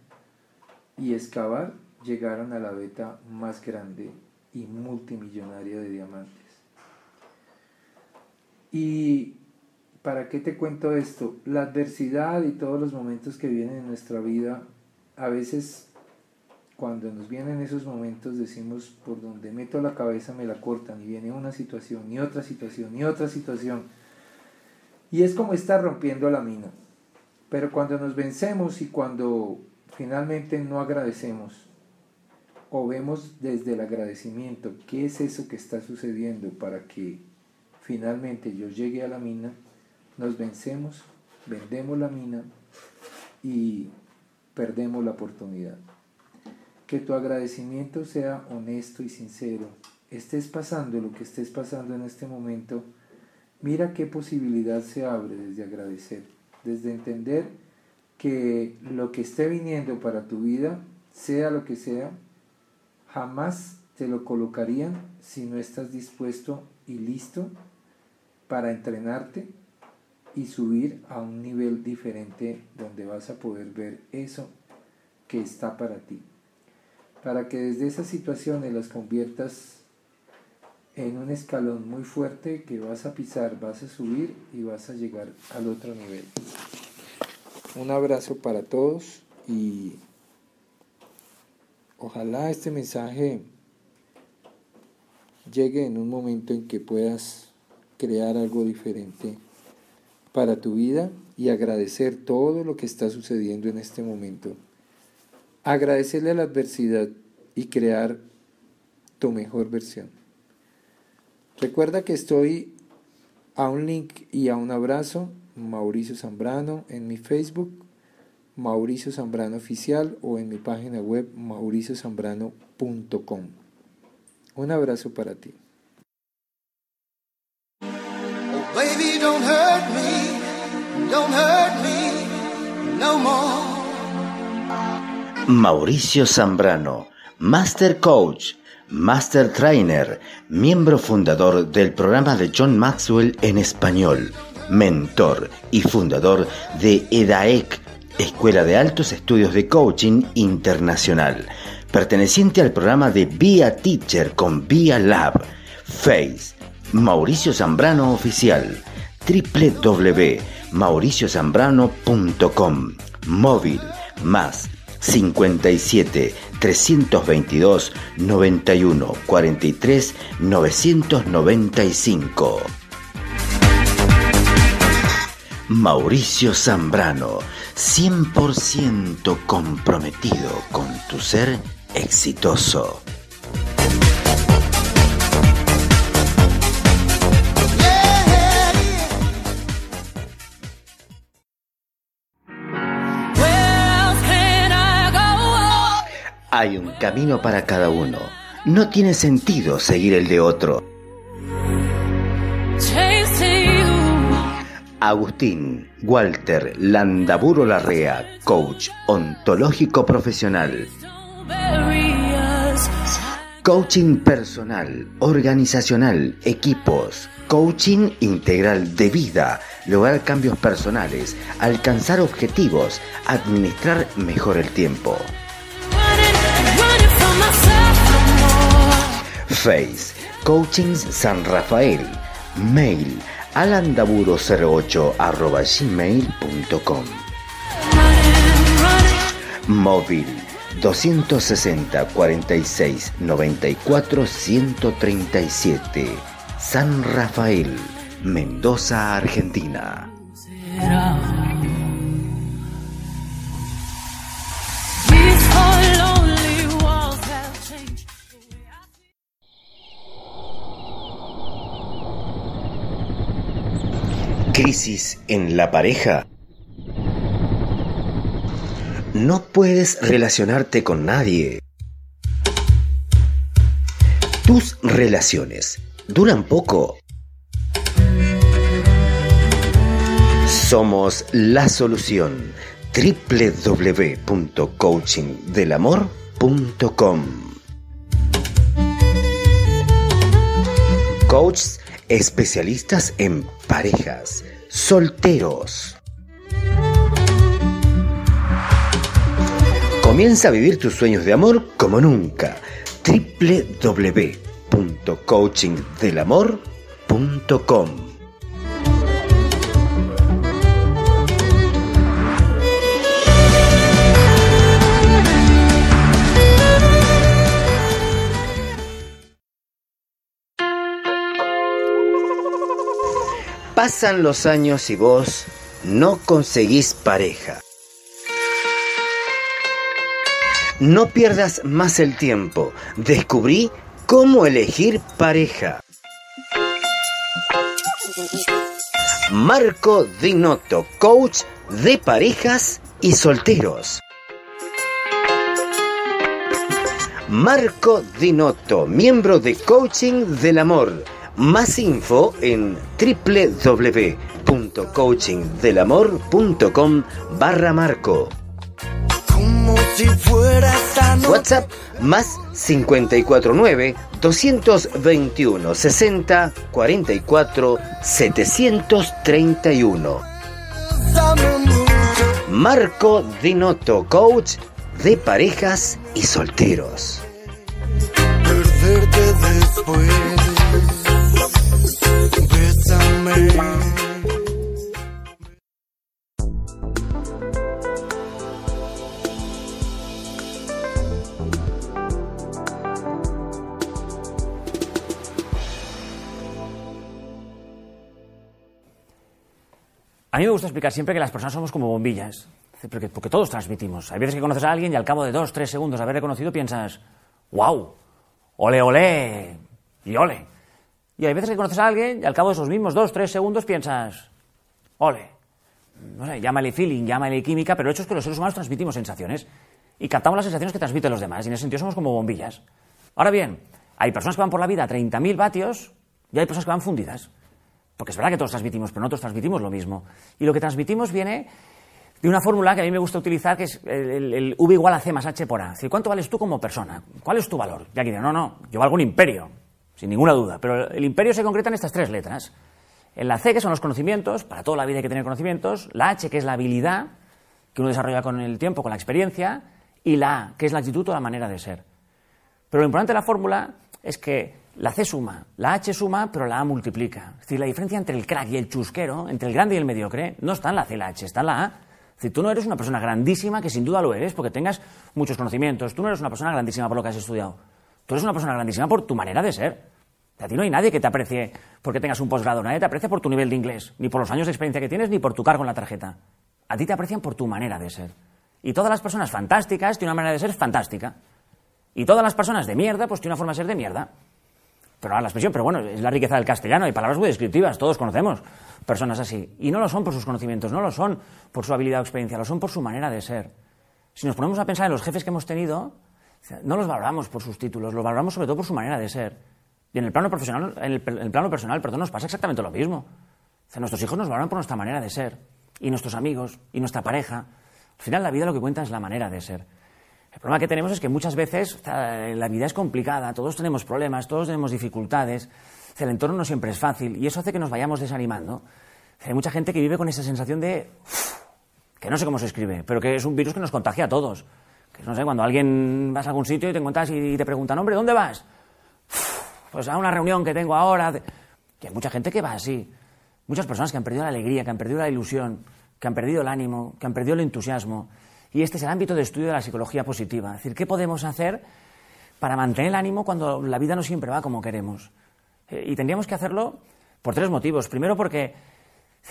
y excavar llegaron a la beta más grande y multimillonaria de diamantes. ¿Y para qué te cuento esto? La adversidad y todos los momentos que vienen en nuestra vida, a veces cuando nos vienen esos momentos decimos, por donde meto la cabeza me la cortan y viene una situación y otra situación y otra situación. Y es como estar rompiendo la mina. Pero cuando nos vencemos y cuando finalmente no agradecemos o vemos desde el agradecimiento qué es eso que está sucediendo para que finalmente yo llegue a la mina, nos vencemos, vendemos la mina y perdemos la oportunidad. Que tu agradecimiento sea honesto y sincero. Estés pasando lo que estés pasando en este momento, mira qué posibilidad se abre desde agradecer, desde entender que lo que esté viniendo para tu vida, sea lo que sea, jamás te lo colocarían si no estás dispuesto y listo para entrenarte y subir a un nivel diferente donde vas a poder ver eso que está para ti. Para que desde esas situaciones las conviertas en un escalón muy fuerte que vas a pisar, vas a subir y vas a llegar al otro nivel. Un abrazo para todos y ojalá este mensaje llegue en un momento en que puedas crear algo diferente para tu vida y agradecer todo lo que está sucediendo en este momento. Agradecerle a la adversidad y crear tu mejor versión. Recuerda que estoy a un link y a un abrazo Mauricio Zambrano en mi Facebook, Mauricio Zambrano Oficial o en mi página web mauriciozambrano.com. Un abrazo para ti. Baby, don't hurt me, don't hurt me no more. Mauricio Zambrano, Master Coach, Master Trainer, miembro fundador del programa de John Maxwell en español mentor y fundador de EDAEC, Escuela de Altos Estudios de Coaching Internacional, perteneciente al programa de Via Teacher con Via Lab, Face, Mauricio Zambrano Oficial, www.mauriciozambrano.com, móvil, más 57 322 91 43 995. Mauricio Zambrano, 100% comprometido con tu ser exitoso. Hay un camino para cada uno. No tiene sentido seguir el de otro. Agustín Walter Landaburo Larrea, coach ontológico profesional. Coaching personal, organizacional, equipos, coaching integral de vida, lograr cambios personales, alcanzar objetivos, administrar mejor el tiempo. Face, Coachings San Rafael, mail alandaburo08 arroba gmail.com Móvil 260 46 94 137 San Rafael, Mendoza, Argentina. Crisis en la pareja? No puedes relacionarte con nadie. Tus relaciones duran poco. Somos la solución www.coachingdelamor.com Coaches especialistas en parejas, solteros. Comienza a vivir tus sueños de amor como nunca. www.coachingdelamor.com Pasan los años y vos no conseguís pareja. No pierdas más el tiempo. Descubrí cómo elegir pareja. Marco Dinotto, coach de parejas y solteros. Marco Dinotto, miembro de Coaching del Amor. Más info en www.coachingdelamor.com barra Marco. WhatsApp más 549 221 60 44 731. Marco Dinotto, coach de parejas y solteros. Perderte después. Me gusta explicar siempre que las personas somos como bombillas, porque, porque todos transmitimos. Hay veces que conoces a alguien y al cabo de dos, tres segundos de haberle conocido piensas, wow, ole, ole, y ole. Y hay veces que conoces a alguien y al cabo de esos mismos dos, tres segundos piensas, ole. No sé, llámale feeling, llámale química, pero el hecho es que los seres humanos transmitimos sensaciones y captamos las sensaciones que transmiten los demás y en ese sentido somos como bombillas. Ahora bien, hay personas que van por la vida a 30.000 vatios y hay personas que van fundidas. Porque es verdad que todos transmitimos, pero no todos transmitimos lo mismo. Y lo que transmitimos viene de una fórmula que a mí me gusta utilizar, que es el, V igual a C más H por A. Es decir, ¿cuánto vales tú como persona? ¿Cuál es tu valor? Y aquí dice, no, no, yo valgo un imperio, sin ninguna duda. Pero el imperio se concreta en estas tres letras. En la C, que son los conocimientos, para toda la vida hay que tener conocimientos. La H, que es la habilidad que uno desarrolla con el tiempo, con la experiencia. Y la A, que es la actitud o la manera de ser. Pero lo importante de la fórmula es que la C suma, la H suma, pero la A multiplica. Es decir, la diferencia entre el crack y el chusquero, entre el grande y el mediocre, no está en la C y la H, está en la A. Es decir, tú no eres una persona grandísima, que sin duda lo eres, porque tengas muchos conocimientos. Tú no eres una persona grandísima por lo que has estudiado. Tú eres una persona grandísima por tu manera de ser. A ti no hay nadie que te aprecie porque tengas un posgrado, nadie te aprecia por tu nivel de inglés, ni por los años de experiencia que tienes, ni por tu cargo en la tarjeta. A ti te aprecian por tu manera de ser. Y todas las personas fantásticas tienen una manera de ser fantástica. Y todas las personas de mierda, pues tienen una forma de ser de mierda. Pero la expresión, pero bueno, es la riqueza del castellano, hay palabras muy descriptivas, todos conocemos personas así. Y no lo son por sus conocimientos, no lo son por su habilidad o experiencia, lo son por su manera de ser. Si nos ponemos a pensar en los jefes que hemos tenido, no los valoramos por sus títulos, los valoramos sobre todo por su manera de ser. Y en el plano profesional, en el, en el plano personal, perdón, nos pasa exactamente lo mismo. O sea, nuestros hijos nos valoran por nuestra manera de ser, y nuestros amigos, y nuestra pareja. Al final la vida lo que cuenta es la manera de ser. El problema que tenemos es que muchas veces la vida es complicada, todos tenemos problemas, todos tenemos dificultades, el entorno no siempre es fácil y eso hace que nos vayamos desanimando. Hay mucha gente que vive con esa sensación de que no sé cómo se escribe, pero que es un virus que nos contagia a todos. Que no sé, cuando alguien vas a algún sitio y te encuentras y te preguntan, hombre, ¿dónde vas? Pues a una reunión que tengo ahora. Y hay mucha gente que va así. Muchas personas que han perdido la alegría, que han perdido la ilusión, que han perdido el ánimo, que han perdido el entusiasmo. Y este es el ámbito de estudio de la psicología positiva. Es decir, ¿qué podemos hacer para mantener el ánimo cuando la vida no siempre va como queremos? Eh, y tendríamos que hacerlo por tres motivos. Primero, porque,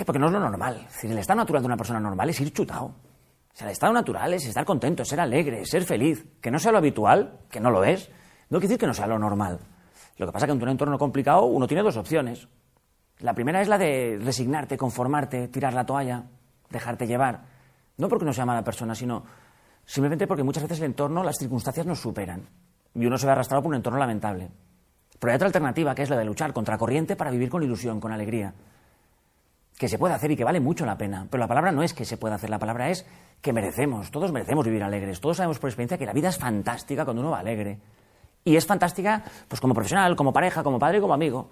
porque no es lo normal. Es decir, el estado natural de una persona normal es ir chutado. O sea, el estado natural es estar contento, ser alegre, ser feliz. Que no sea lo habitual, que no lo es, no quiere decir que no sea lo normal. Lo que pasa es que en un entorno complicado uno tiene dos opciones. La primera es la de resignarte, conformarte, tirar la toalla, dejarte llevar. No porque no sea mala persona, sino simplemente porque muchas veces el entorno, las circunstancias nos superan. Y uno se ve arrastrado por un entorno lamentable. Pero hay otra alternativa, que es la de luchar contra corriente para vivir con ilusión, con alegría. Que se puede hacer y que vale mucho la pena. Pero la palabra no es que se pueda hacer, la palabra es que merecemos. Todos merecemos vivir alegres. Todos sabemos por experiencia que la vida es fantástica cuando uno va alegre. Y es fantástica pues como profesional, como pareja, como padre y como amigo.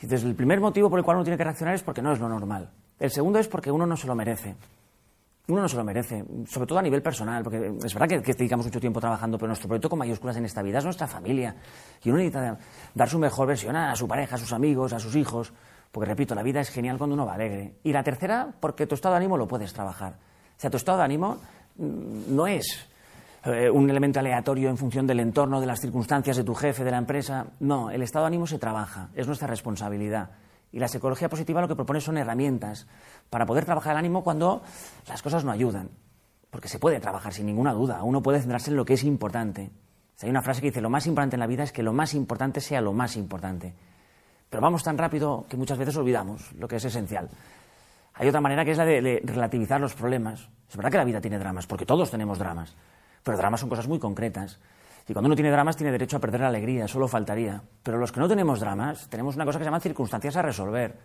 Entonces, el primer motivo por el cual uno tiene que reaccionar es porque no es lo normal. El segundo es porque uno no se lo merece uno no se lo merece, sobre todo a nivel personal, porque es verdad que, dedicamos mucho tiempo trabajando, pero nuestro proyecto con mayúsculas en esta vida es nuestra familia. Y uno necesita dar su mejor versión a su pareja, a sus amigos, a sus hijos, porque repito, la vida es genial cuando uno va alegre. Y la tercera, porque tu estado de ánimo lo puedes trabajar. O sea, tu estado de ánimo mm, no es eh, un elemento aleatorio en función del entorno, de las circunstancias de tu jefe, de la empresa. No, el estado de ánimo se trabaja, es nuestra responsabilidad. Y la psicología positiva lo que propone son herramientas para poder trabajar el ánimo cuando las cosas no ayudan. Porque se puede trabajar sin ninguna duda, uno puede centrarse en lo que es importante. hay una frase que dice, lo más importante en la vida es que lo más importante sea lo más importante. Pero vamos tan rápido que muchas veces olvidamos lo que es esencial. Hay otra manera que es la de, relativizar los problemas. Es verdad que la vida tiene dramas, porque todos tenemos dramas, pero dramas son cosas muy concretas. Y cuando uno tiene dramas tiene derecho a perder la alegría, solo faltaría. Pero los que no tenemos dramas, tenemos una cosa que se llama circunstancias a resolver,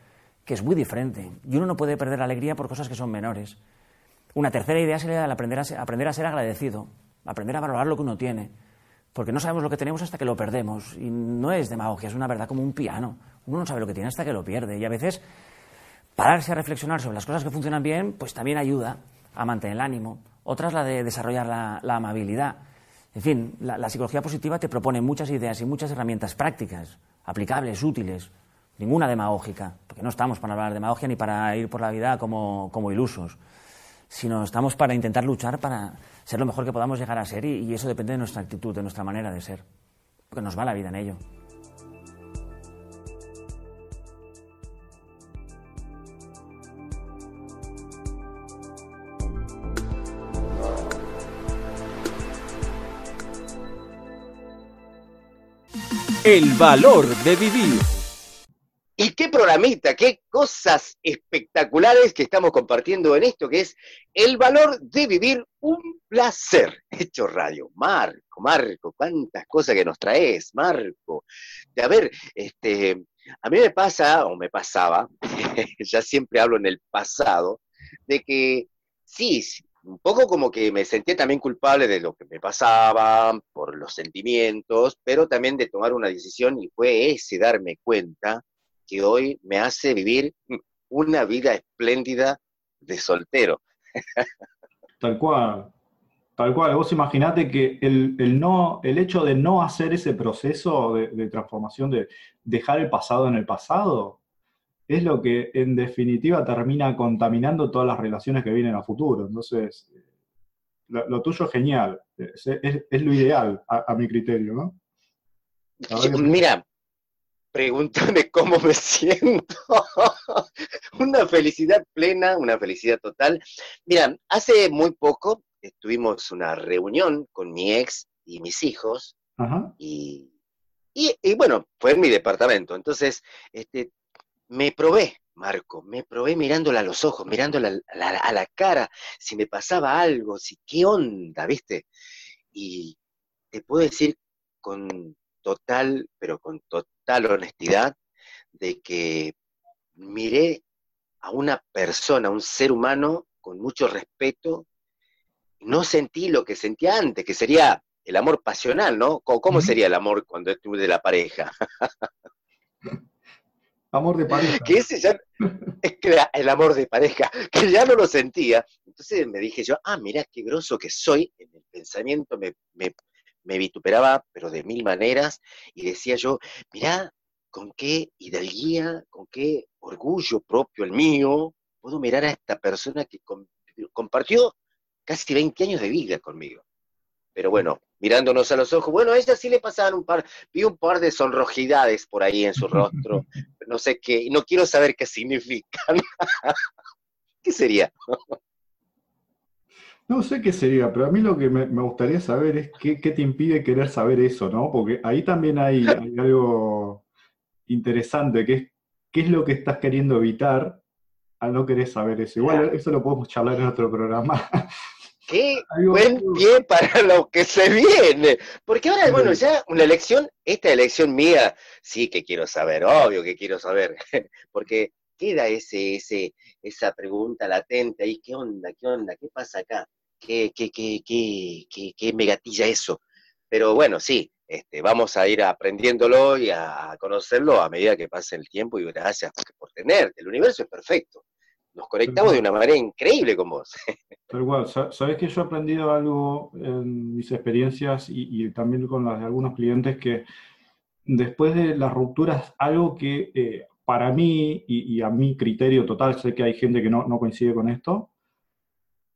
que es muy diferente. Y uno no puede perder la alegría por cosas que son menores. Una tercera idea sería el aprender a, ser, aprender a ser agradecido, aprender a valorar lo que uno tiene. Porque no sabemos lo que tenemos hasta que lo perdemos. Y no es demagogia, es una verdad como un piano. Uno no sabe lo que tiene hasta que lo pierde. Y a veces pararse a reflexionar sobre las cosas que funcionan bien, pues también ayuda a mantener el ánimo. Otra es la de desarrollar la, amabilidad. En fin, la, psicología positiva te propone muchas ideas y muchas herramientas prácticas, aplicables, útiles, ninguna demagógica, porque no estamos para hablar de demagogia ni para ir por la vida como, ilusos, sino estamos para intentar luchar para ser lo mejor que podamos llegar a ser y, y eso depende de nuestra actitud, de nuestra manera de ser, porque nos va la vida en ello. El valor de vivir. Y qué programita, qué cosas espectaculares que estamos compartiendo en esto, que es el valor de vivir un placer. Hecho radio. Marco, Marco, cuántas cosas que nos traes, Marco. De a ver, este, a mí me pasa, o me pasaba, ya siempre hablo en el pasado, de que sí, un poco como que me sentía también culpable de lo que me pasaba, por los sentimientos, pero también de tomar una decisión y fue ese darme cuenta que hoy me hace vivir una vida espléndida de soltero. Tal cual, tal cual. Vos imaginate que el, no, el hecho de no hacer ese proceso de transformación, de dejar el pasado en el pasado, es lo que en definitiva termina contaminando todas las relaciones que vienen a futuro. Entonces, lo, tuyo es genial, es, lo ideal a, mi criterio, ¿no? Mira, pregúntame cómo me siento. una felicidad plena, una felicidad total. Mira, hace muy poco tuvimos una reunión con mi ex y mis hijos. Y, y, bueno, fue en mi departamento. Entonces, este, me probé, Marco, me probé mirándola a los ojos, mirándola a la, cara, si me pasaba algo, si qué onda, ¿viste? Y te puedo decir con total, pero con total honestidad, de que miré a una persona, a un ser humano, con mucho respeto, no sentí lo que sentía antes, que sería el amor pasional, ¿no? ¿Cómo, sería el amor cuando estuve de la pareja? Amor de pareja. Que ese ya, es que el amor de pareja, que ya no lo sentía. Entonces me dije yo, ah, mira qué groso que soy. En el pensamiento me, me, vituperaba, pero de mil maneras, y decía yo, mira con qué hidalguía, con qué orgullo propio el mío, puedo mirar a esta persona que compartió casi 20 años de vida conmigo. Pero bueno, mirándonos a los ojos, bueno, a ella sí le pasaban un par, vi un par de sonrojidades por ahí en su rostro, no sé qué, no quiero saber qué significan. ¿Qué sería? No sé qué sería, pero a mí lo que me, gustaría saber es qué, te impide querer saber eso, ¿no? Porque ahí también hay, algo interesante, que es qué es lo que estás queriendo evitar al no querer saber eso. Igual eso lo podemos charlar en otro programa. Qué buen pie para lo que se viene. Porque ahora, bueno, ya una elección, esta elección mía, sí que quiero saber, obvio que quiero saber. Porque queda ese, ese, esa pregunta latente ahí, ¿qué onda? ¿Qué onda? ¿Qué pasa acá? ¿Qué, qué, qué, qué, qué, qué me gatilla eso? Pero bueno, sí, este, vamos a ir aprendiéndolo y a conocerlo a medida que pase el tiempo y gracias por tenerte. El universo es perfecto nos conectamos de una manera increíble con vos. Pero igual, sabes que yo he aprendido algo en mis experiencias y, también con las de algunos clientes que después de las rupturas, algo que eh, para mí y, a mi criterio total, sé que hay gente que no, coincide con esto,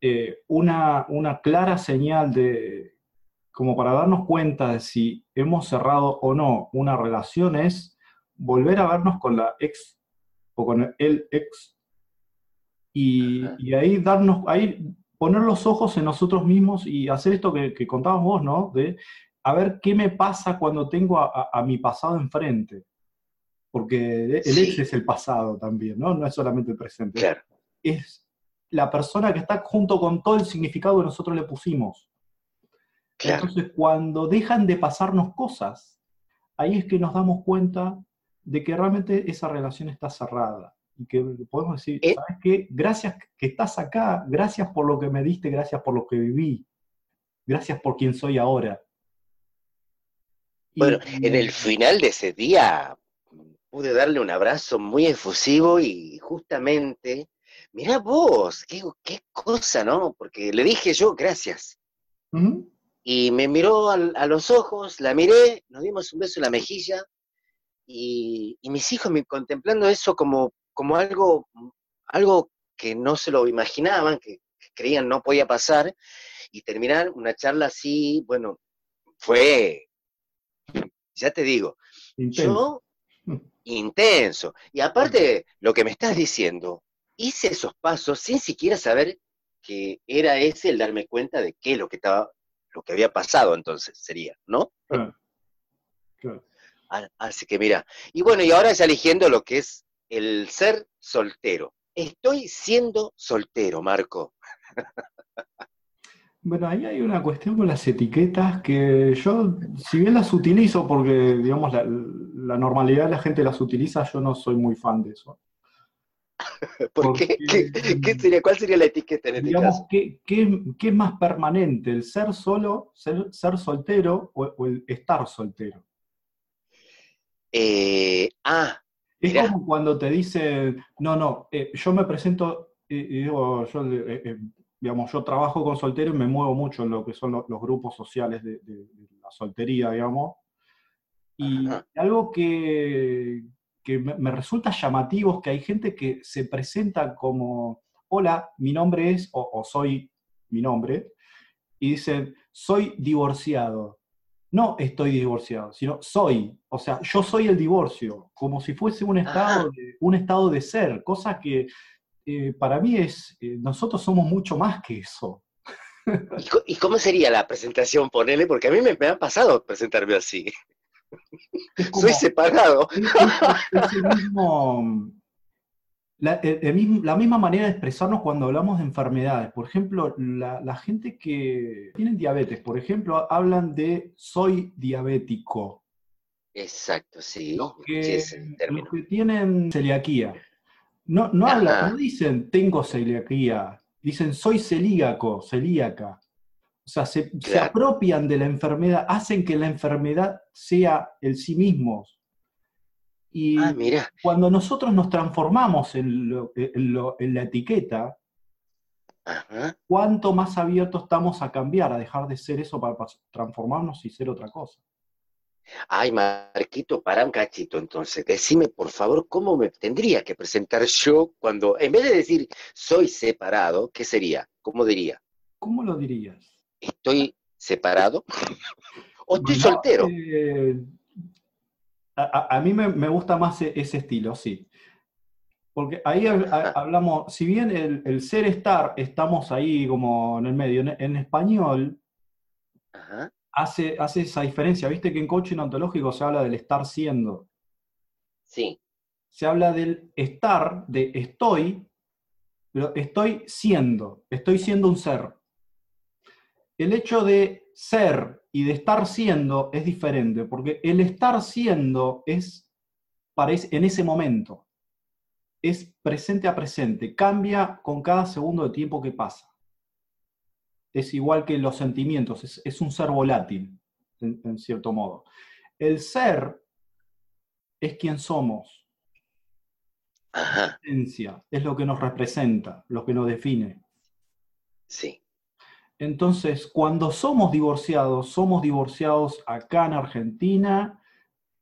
eh, una, una clara señal de, como para darnos cuenta de si hemos cerrado o no una relación es volver a vernos con la ex o con el ex, y, y ahí darnos, ahí poner los ojos en nosotros mismos y hacer esto que, que contabas vos, ¿no? De a ver qué me pasa cuando tengo a, a- a mi pasado enfrente. Porque el Sí. ex es el pasado también, ¿no? No es solamente el presente. Claro. Es la persona que está junto con todo el significado que nosotros le pusimos. Claro. Entonces, cuando dejan de pasarnos cosas, ahí es que nos damos cuenta de que realmente esa relación está cerrada. Y que podemos decir, Eh. ¿sabes qué? Gracias que estás acá, gracias por lo que me diste, gracias por lo que viví, gracias por quien soy ahora. Y- Bueno, en el final de ese día pude darle un abrazo muy efusivo y justamente, mirá vos, qué, qué cosa, ¿no? Porque le dije yo gracias. Y me miró al- a los ojos, la miré, nos dimos un beso en la mejilla y, y mis hijos me contemplando eso como, como algo, algo que no se lo imaginaban, que, que creían no podía pasar, y terminar una charla así, bueno, fue, ya te digo, Intenso. yo intenso. Y aparte, lo que me estás diciendo, hice esos pasos sin siquiera saber que era ese el darme cuenta de qué es lo que estaba, lo que había pasado entonces sería, ¿no? Claro. Claro. A- Así que mira, y bueno, y ahora ya eligiendo lo que es el ser soltero. Estoy siendo soltero, Marco. Bueno, ahí hay una cuestión con las etiquetas que yo, si bien las utilizo porque, digamos, la, la normalidad de la gente las utiliza, yo no soy muy fan de eso. ¿Por qué? ¿Qué, qué sería, ¿Cuál sería la etiqueta en este Digamos, caso? ¿qué, qué, qué es más permanente, el ser solo, ser, ser soltero o, o el estar soltero? Eh, ah, Es Mirá. como cuando te dicen, no, no, eh, yo me presento y, y digo, yo, eh, eh, digamos, yo trabajo con solteros y me muevo mucho en lo que son lo- los grupos sociales de, de- de la soltería, digamos. Y Ajá. algo que, que me, me resulta llamativo es que hay gente que se presenta como, hola, mi nombre es, o, o soy mi nombre, y dicen, soy divorciado. No estoy divorciado, sino soy. O sea, yo soy el divorcio, como si fuese un estado, de, un estado de ser, cosa que eh, para mí es, eh, nosotros somos mucho más que eso. ¿Y, cómo sería la presentación? Ponele, porque a mí me, me ha pasado presentarme así. Como- Soy separado. es- es- es el mismo, la, el- el mismo- la misma manera de expresarnos cuando hablamos de enfermedades. Por ejemplo, la, la gente que tiene diabetes, por ejemplo, hablan de soy diabético. Exacto, sí. que- sí, es el término. Los que tienen celiaquía. No, no, hablan, no dicen tengo celiaquía, dicen soy celíaco, celíaca. O sea, se, se apropian de la enfermedad, hacen que la enfermedad sea el sí mismos. Y Ah, mira. cuando nosotros nos transformamos en, lo- en lo- en la etiqueta, Ajá. cuánto más abiertos estamos a cambiar, a dejar de ser eso para transformarnos y ser otra cosa. Ay, Marquito, para un cachito, entonces. Decime, por favor, cómo me tendría que presentar yo cuando, en vez de decir soy separado, ¿qué sería? ¿Cómo diría? ¿Cómo lo dirías? ¿Estoy separado? ¿O estoy soltero? eh, a, mí me, me gusta más e- ese estilo, sí. Porque ahí hab- ha- hablamos, si bien el, el ser estar, estamos ahí como en el medio, en, en español Ajá. hace, hace esa diferencia. Viste que en coaching ontológico se habla del estar siendo. Sí. Se habla del estar, de estoy, pero estoy siendo, estoy siendo un ser. El hecho de ser y de estar siendo es diferente, porque el estar siendo es para es- en ese momento, es presente a presente, cambia con cada segundo de tiempo que pasa. Es igual que los sentimientos, es, es un ser volátil, en, en cierto modo. El ser es quien somos, Ajá. esencia, es lo que nos representa, lo que nos define. Sí. Entonces, cuando somos divorciados, somos divorciados acá en Argentina,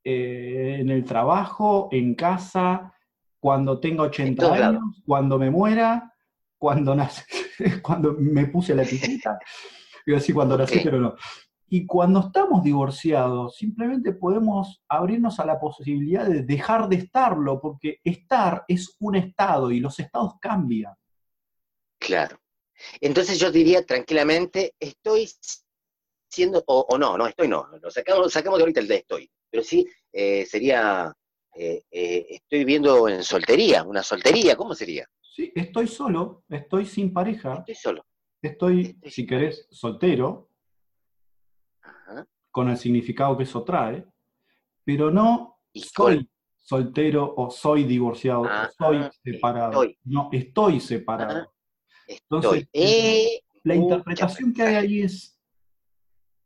eh, en el trabajo, en casa, cuando tenga 80 todos años, cuando me muera, cuando nace, cuando me puse la etiqueta. Iba a decir cuando nací, pero no. Y cuando estamos divorciados, simplemente podemos abrirnos a la posibilidad de dejar de estarlo, porque estar es un estado y los estados cambian. Claro. Entonces yo diría tranquilamente, estoy siendo, o, no, no, estoy no, lo sacamos, sacamos de ahorita el de estoy, pero sí eh, sería, eh, eh, estoy viviendo en soltería, una soltería, ¿cómo sería? Sí, estoy solo, estoy sin pareja. Estoy solo. Estoy, si querés, soltero, con el significado que eso trae, pero no soy soltero o soy divorciado o soy separado. No, estoy separado. Entonces, la interpretación que hay ahí es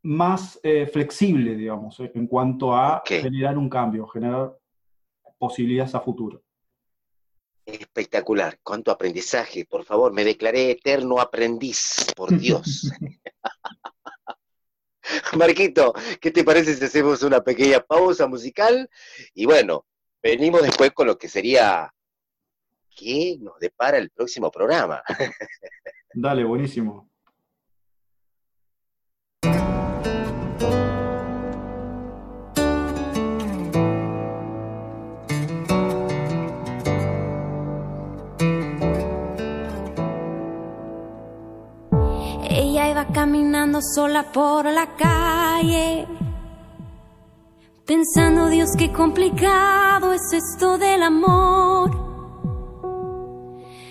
más eh, flexible, digamos, eh, en cuanto a generar un cambio, generar posibilidades a futuro. Espectacular, cuánto aprendizaje, por favor, me declaré eterno aprendiz, por Dios. Marquito, ¿qué te parece si hacemos una pequeña pausa musical? Y bueno, venimos después con lo que sería qué nos depara el próximo programa. Dale, buenísimo. Ella iba caminando sola por la calle, pensando, Dios, qué complicado es esto del amor.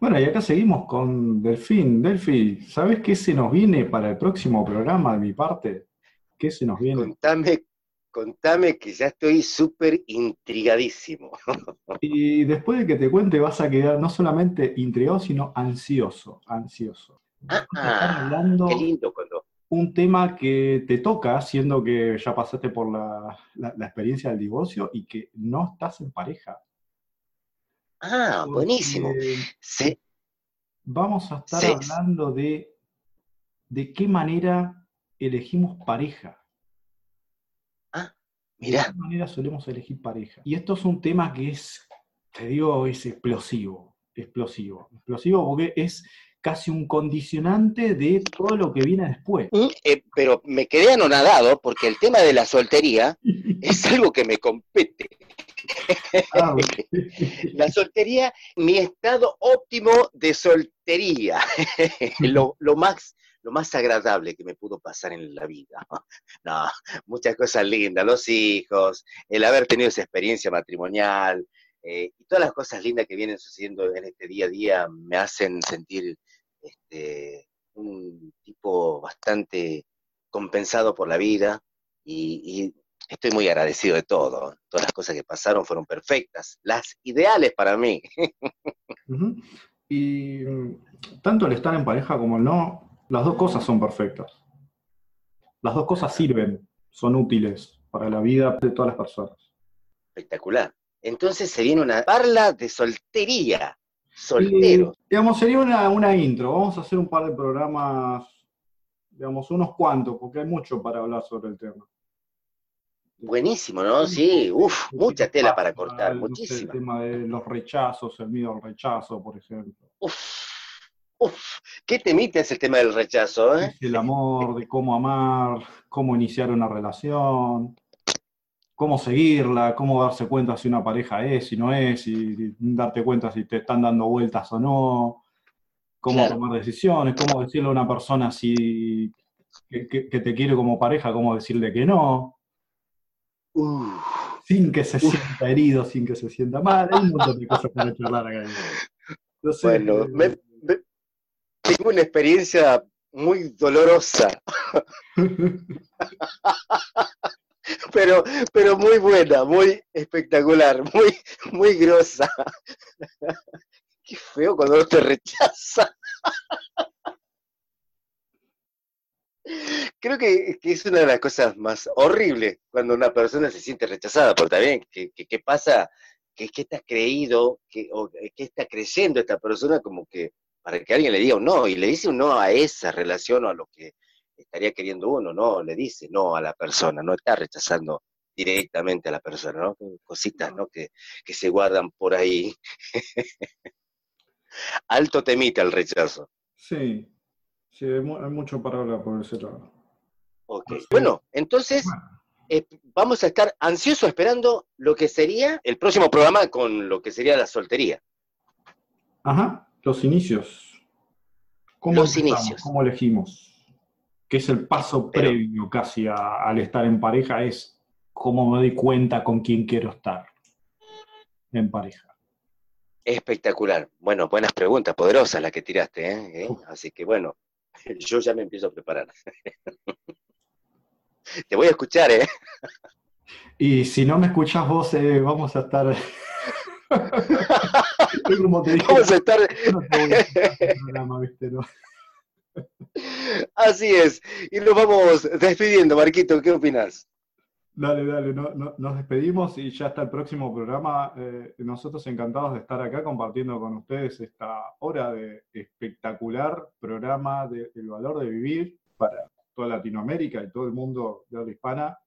Bueno, y acá seguimos con Delfín. Delfi, ¿sabes qué se nos viene para el próximo programa de mi parte? ¿Qué se nos viene? Contame, contame que ya estoy súper intrigadísimo. Y después de que te cuente vas a quedar no solamente intrigado, sino ansioso, ansioso. Ah, hablando qué lindo cuando... Un tema que te toca, siendo que ya pasaste por la, la experiencia del divorcio y que no estás en pareja. Ah, buenísimo. Sí. Vamos a estar hablando de de qué manera elegimos pareja. Ah, mira. De qué manera solemos elegir pareja. Y esto es un tema que es, te digo, es explosivo. Explosivo. Explosivo porque es casi un condicionante de todo lo que viene después. Mm, eh, pero me quedé anonadado porque el tema de la soltería es algo que me compete. Ah, la soltería, mi estado óptimo de soltería, lo, más lo más agradable que me pudo pasar en la vida. No, muchas cosas lindas, los hijos, el haber tenido esa experiencia matrimonial, eh, y todas las cosas lindas que vienen sucediendo en este día a día me hacen sentir este, un tipo bastante compensado por la vida y, estoy muy agradecido de todo. Todas las cosas que pasaron fueron perfectas, las ideales para mí. Y mm, tanto el estar en pareja como el no, las dos cosas son perfectas. Las dos cosas sirven, son útiles para la vida de todas las personas. Espectacular. Entonces se viene una parla de soltería solteros. digamos, sería una, una intro. Vamos a hacer un par de programas, digamos, unos cuantos, porque hay mucho para hablar sobre el tema. Buenísimo, ¿no? Sí, uff, mucha tela para cortar, muchísima. el tema de los rechazos, el miedo al rechazo, por ejemplo. Uf, uf, ¿qué temita es el tema del rechazo, eh? El amor, de cómo amar, cómo iniciar una relación cómo seguirla, cómo darse cuenta si una pareja es, si no es, y darte cuenta si te están dando vueltas o no, cómo tomar decisiones, cómo decirle a una persona si que, que- que te quiere como pareja, cómo decirle que no, sin que se sienta herido, sin que se sienta mal. Hay un montón de cosas para charlar acá. No sé, Bueno, me- me- tengo una experiencia muy dolorosa, pero, pero muy buena, muy espectacular, muy, muy grosa. Qué feo cuando no te rechaza. Creo que, que es una de las cosas más horribles cuando una persona se siente rechazada, porque también, ¿qué, qué, qué pasa? ¿Qué, qué está creído? ¿Qué, o qué está creyendo esta persona como que para que alguien le diga un no? Y le dice un no a esa relación o a lo que estaría queriendo uno, no, le dice no a la persona, no está rechazando directamente a la persona, ¿no? Cositas, ¿no? Que, que se guardan por ahí. Alto temita el rechazo. Sí, sí, hay, mu- hay mucho para hablar por ese lado. Ok. Bueno, entonces eh, vamos a estar ansiosos esperando lo que sería el próximo programa con lo que sería la soltería. Ajá, los inicios. ¿Cómo Los inicios. ¿Cómo elegimos? ¿Qué es el paso Pero- previo casi a- al estar en pareja? Es cómo me doy cuenta con quién quiero estar en pareja. Espectacular. Bueno, buenas preguntas, poderosas las que tiraste, ¿eh? ¿Eh? Así que bueno, yo ya me empiezo a preparar. Te voy a escuchar, ¿eh? Y si no me escuchas vos, eh, vamos a estar... Es como te dije, Vamos a estar... Así es. Y nos vamos despidiendo, Marquito, ¿qué opinas? Dale, dale, no- no- nos despedimos y ya hasta el próximo programa. Eh, nosotros encantados de estar acá compartiendo con ustedes esta hora de espectacular programa de El Valor de Vivir para toda Latinoamérica y todo el mundo de habla hispana.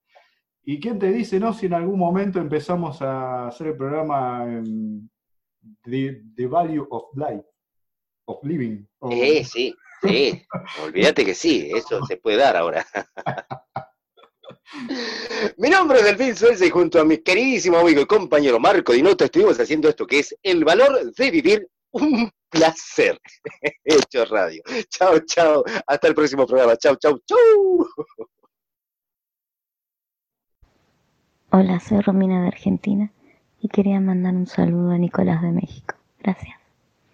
¿Y quién te dice, no, si en algún momento empezamos a hacer el programa en The, The Value of Life, of Living? o- Eh, sí, sí. Olvídate que sí, eso se puede dar ahora. Mi nombre es Delfín Suelza y junto a mi queridísimo amigo y compañero Marco Dinota estuvimos haciendo esto que es el valor de vivir un placer. Hecho radio. Chao, chao. Hasta el próximo programa. Chao, chao, chao. Hola, soy Romina de Argentina y quería mandar un saludo a Nicolás de México. Gracias.